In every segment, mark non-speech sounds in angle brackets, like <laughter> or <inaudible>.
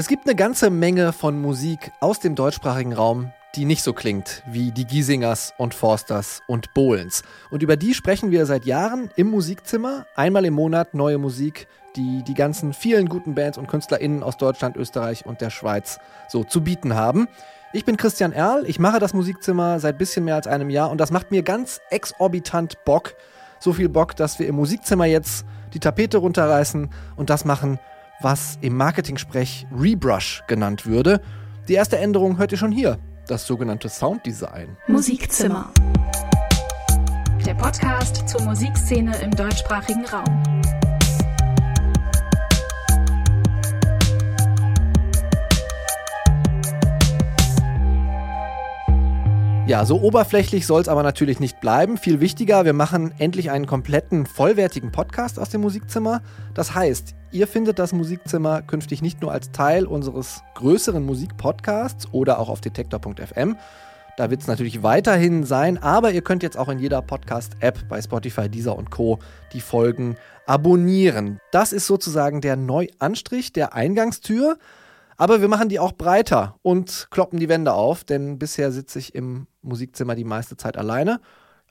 Es gibt eine ganze Menge von Musik aus dem deutschsprachigen Raum, die nicht so klingt wie die Giesingers und Forsters und Bohlens. Und über die sprechen wir seit Jahren im Musikzimmer. Einmal im Monat neue Musik, die die ganzen vielen guten Bands und KünstlerInnen aus Deutschland, Österreich und der Schweiz so zu bieten haben. Ich bin Christian Erl, ich mache das Musikzimmer seit bisschen mehr als einem Jahr und das macht mir ganz exorbitant Bock. So viel Bock, dass wir im Musikzimmer jetzt die Tapete runterreißen und das machen, was im Marketing-Sprech Rebrush genannt würde. Die erste Änderung hört ihr schon hier, das sogenannte Sounddesign. Musikzimmer. Der Podcast zur Musikszene im deutschsprachigen Raum. Ja, so oberflächlich soll es aber natürlich nicht bleiben. Viel wichtiger, wir machen endlich einen kompletten, vollwertigen Podcast aus dem Musikzimmer. Das heißt, ihr findet das Musikzimmer künftig nicht nur als Teil unseres größeren Musikpodcasts oder auch auf detektor.fm. Da wird es natürlich weiterhin sein, aber ihr könnt jetzt auch in jeder Podcast-App bei Spotify, Deezer und Co. die Folgen abonnieren. Das ist sozusagen der Neuanstrich der Eingangstür. Aber wir machen die auch breiter und kloppen die Wände auf, denn bisher sitze ich im Musikzimmer die meiste Zeit alleine.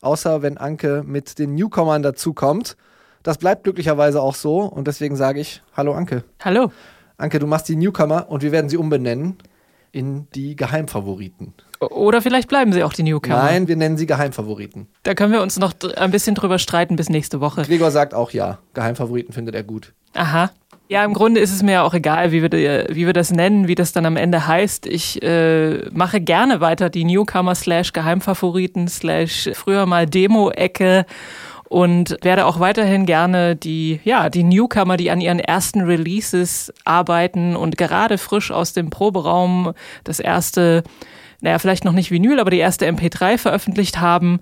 Außer wenn Anke mit den Newcomern dazukommt. Das bleibt glücklicherweise auch so und deswegen sage ich Hallo Anke. Hallo. Anke, du machst die Newcomer und wir werden sie umbenennen in die Geheimfavoriten. Oder vielleicht bleiben sie auch die Newcomer. Nein, wir nennen sie Geheimfavoriten. Da können wir uns noch ein bisschen drüber streiten bis nächste Woche. Gregor sagt auch ja. Geheimfavoriten findet er gut. Aha. Ja, im Grunde ist es mir auch egal, wie wir, wie wir das nennen, wie das dann am Ende heißt. Ich äh, mache gerne weiter die Newcomer slash Geheimfavoriten slash früher mal Demo-Ecke und werde auch weiterhin gerne die, ja, die Newcomer, die an ihren ersten Releases arbeiten und gerade frisch aus dem Proberaum das erste, naja, vielleicht noch nicht Vinyl, aber die erste MP3 veröffentlicht haben,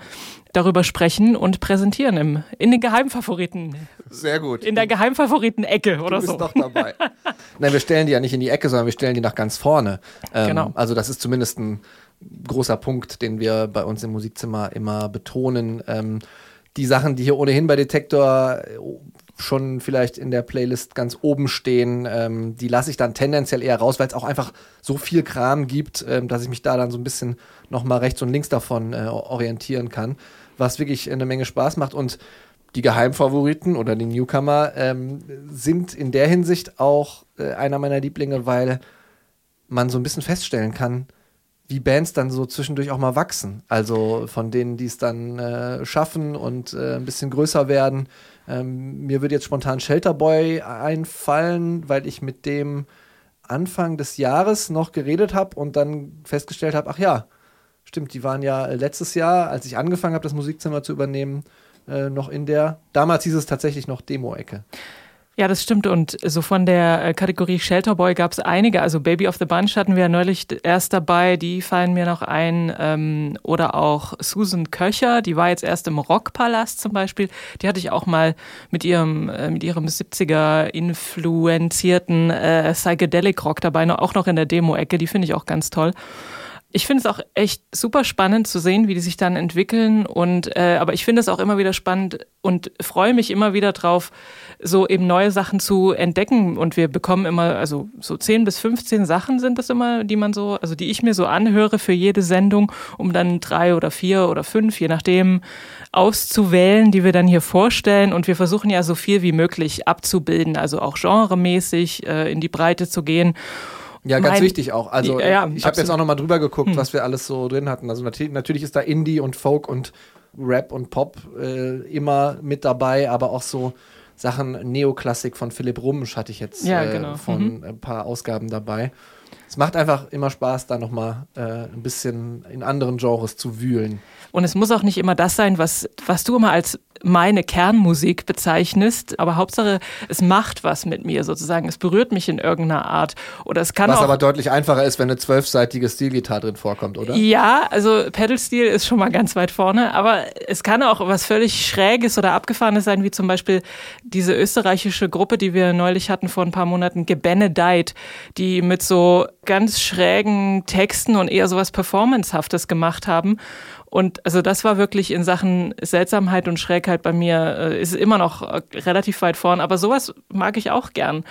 darüber sprechen und präsentieren im, in den Geheimfavoriten. Sehr gut. In der Geheimfavoriten-Ecke oder du bist so. doch dabei. <laughs> Nein, wir stellen die ja nicht in die Ecke, sondern wir stellen die nach ganz vorne. Ähm, Genau. Also das ist zumindest ein großer Punkt, den wir bei uns im Musikzimmer immer betonen. Ähm, die Sachen, die hier ohnehin bei Detektor äh, schon vielleicht in der Playlist ganz oben stehen, ähm, die lasse ich dann tendenziell eher raus, weil es auch einfach so viel Kram gibt, ähm, dass ich mich da dann so ein bisschen nochmal rechts und links davon äh, orientieren kann, was wirklich eine Menge Spaß macht und die Geheimfavoriten oder die Newcomer ähm, sind in der Hinsicht auch äh, einer meiner Lieblinge, weil man so ein bisschen feststellen kann, wie Bands dann so zwischendurch auch mal wachsen. Also von denen, die es dann äh, schaffen und äh, ein bisschen größer werden. Ähm, mir würde jetzt spontan Shelterboy einfallen, weil ich mit dem Anfang des Jahres noch geredet habe und dann festgestellt habe, ach ja, stimmt, die waren ja letztes Jahr, als ich angefangen habe, das Musikzimmer zu übernehmen, äh, noch in der, damals hieß es tatsächlich noch Demo-Ecke. Ja, das stimmt. Und so von der äh, Kategorie Shelterboy gab es einige. Also Baby of the Bunch hatten wir ja neulich erst dabei. Die fallen mir noch ein. Ähm, oder auch Susan Köcher, die war jetzt erst im Rockpalast zum Beispiel. Die hatte ich auch mal mit ihrem, äh, mit ihrem 70er influenzierten äh, Psychedelic Rock dabei, auch noch in der Demo-Ecke. Die finde ich auch ganz toll. Ich finde es auch echt super spannend zu sehen, wie die sich dann entwickeln. Und äh, aber ich finde es auch immer wieder spannend und freue mich immer wieder drauf, so eben neue Sachen zu entdecken. Und wir bekommen immer, also so 10 bis 15 Sachen sind das immer, die man so, also die ich mir so anhöre für jede Sendung, um dann drei oder vier oder fünf, je nachdem, auszuwählen, die wir dann hier vorstellen. Und wir versuchen ja so viel wie möglich abzubilden, also auch genremäßig äh, in die Breite zu gehen. Ja, ganz Mein- wichtig auch. Also Ja, ja, ich habe jetzt auch noch mal drüber geguckt, was wir alles so drin hatten. Also natürlich, natürlich ist da Indie und Folk und Rap und Pop äh, immer mit dabei, aber auch so Sachen Neoklassik von Philipp Rumsch hatte ich jetzt Ja, äh, genau. von ein paar Ausgaben dabei. Es macht einfach immer Spaß, da noch mal äh, ein bisschen in anderen Genres zu wühlen. Und es muss auch nicht immer das sein, was, was du immer als meine Kernmusik bezeichnest, aber Hauptsache, es macht was mit mir sozusagen. Es berührt mich in irgendeiner Art. Oder es kann Was auch. aber deutlich einfacher ist, wenn eine zwölfseitige Stilgitarre drin vorkommt, oder? Ja, also Pedal-Steel ist schon mal ganz weit vorne, aber es kann auch was völlig Schräges oder Abgefahrenes sein, wie zum Beispiel diese österreichische Gruppe, die wir neulich hatten vor ein paar Monaten, Gebenedeit, die mit so ganz schrägen Texten und eher sowas Performancehaftes gemacht haben. Und also das war wirklich in Sachen Seltsamheit und Schrägheit bei mir, äh, ist immer noch äh, relativ weit vorn. Aber sowas mag ich auch gern. Mhm.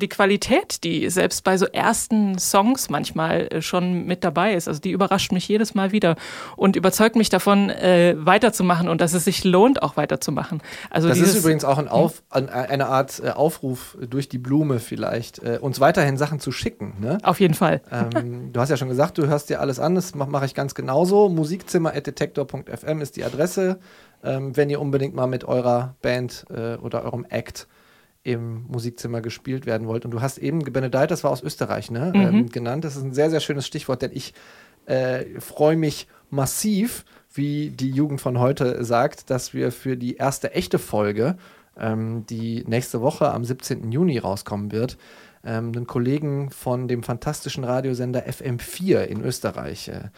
Die Qualität, die selbst bei so ersten Songs manchmal äh, schon mit dabei ist, also die überrascht mich jedes Mal wieder und überzeugt mich davon, äh, weiterzumachen und dass es sich lohnt, auch weiterzumachen. Also das ist übrigens auch ein Auf, eine Art äh, Aufruf durch die Blume vielleicht, äh, uns weiterhin Sachen zu schicken. Ne? Auf jeden Fall. Ähm, du hast ja schon gesagt, du hörst dir alles an, das mache mach ich ganz genauso. Musikzimmer.detektor.fm ist die Adresse, ähm, wenn ihr unbedingt mal mit eurer Band äh, oder eurem Act im Musikzimmer gespielt werden wollt. Und du hast eben Benedeit, das war aus Österreich, ne, mhm. ähm, genannt. Das ist ein sehr, sehr schönes Stichwort, denn ich äh, freue mich massiv, wie die Jugend von heute sagt, dass wir für die erste echte Folge, ähm, die nächste Woche am 17. Juni rauskommen wird, ähm, einen Kollegen von dem fantastischen Radiosender FM4 in Österreich äh,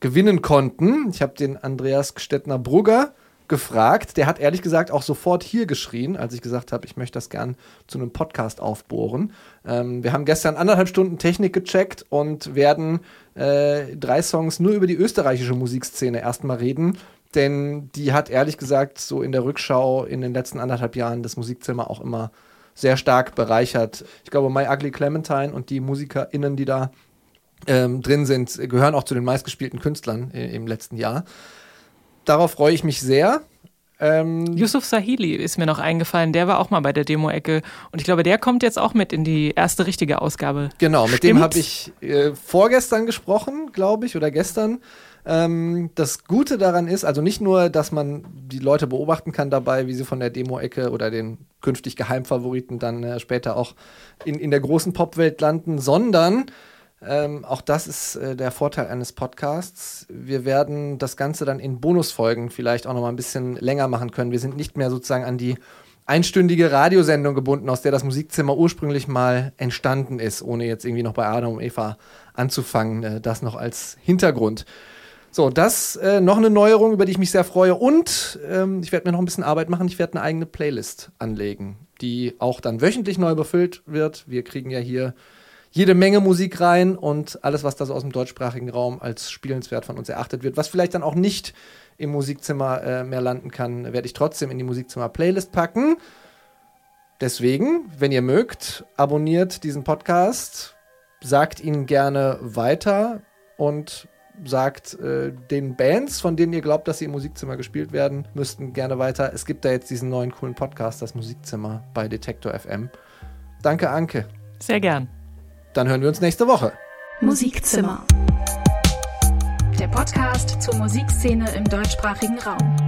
gewinnen konnten. Ich habe den Andreas Gstettner-Brugger gefragt. Der hat ehrlich gesagt auch sofort hier geschrien, als ich gesagt habe, ich möchte das gern zu einem Podcast aufbohren. Ähm, wir haben gestern anderthalb Stunden Technik gecheckt und werden äh, drei Songs nur über die österreichische Musikszene erstmal reden. Denn die hat ehrlich gesagt so in der Rückschau in den letzten anderthalb Jahren das Musikzimmer auch immer sehr stark bereichert. Ich glaube, My Ugly Clementine und die MusikerInnen, die da ähm, drin sind, gehören auch zu den meistgespielten Künstlern äh, im letzten Jahr. Darauf freue ich mich sehr. Ähm, Yusuf Sahili ist mir noch eingefallen, der war auch mal bei der Demo-Ecke und ich glaube, der kommt jetzt auch mit in die erste richtige Ausgabe. Genau, mit Stimmt? dem habe ich äh, vorgestern gesprochen, glaube ich, oder gestern. Ähm, das Gute daran ist, also nicht nur, dass man die Leute beobachten kann dabei, wie sie von der Demo-Ecke oder den künftig Geheimfavoriten dann äh, später auch in, in der großen Popwelt landen, sondern ähm, auch das ist äh, der Vorteil eines Podcasts. Wir werden das Ganze dann in Bonusfolgen vielleicht auch noch mal ein bisschen länger machen können. Wir sind nicht mehr sozusagen an die einstündige Radiosendung gebunden, aus der das Musikzimmer ursprünglich mal entstanden ist, ohne jetzt irgendwie noch bei Adam und Eva anzufangen. Äh, das noch als Hintergrund. So, das äh, noch eine Neuerung, über die ich mich sehr freue. Und ähm, ich werde mir noch ein bisschen Arbeit machen. Ich werde eine eigene Playlist anlegen, die auch dann wöchentlich neu befüllt wird. Wir kriegen ja hier jede Menge Musik rein und alles, was da so aus dem deutschsprachigen Raum als spielenswert von uns erachtet wird, was vielleicht dann auch nicht im Musikzimmer äh, mehr landen kann, werde ich trotzdem in die Musikzimmer-Playlist packen. Deswegen, wenn ihr mögt, abonniert diesen Podcast, sagt ihn gerne weiter und sagt äh, den Bands, von denen ihr glaubt, dass sie im Musikzimmer gespielt werden, müssten gerne weiter. Es gibt da jetzt diesen neuen coolen Podcast, das Musikzimmer bei Detektor FM. Danke, Anke. Sehr gern. Dann hören wir uns nächste Woche. Musikzimmer. Der Podcast zur Musikszene im deutschsprachigen Raum.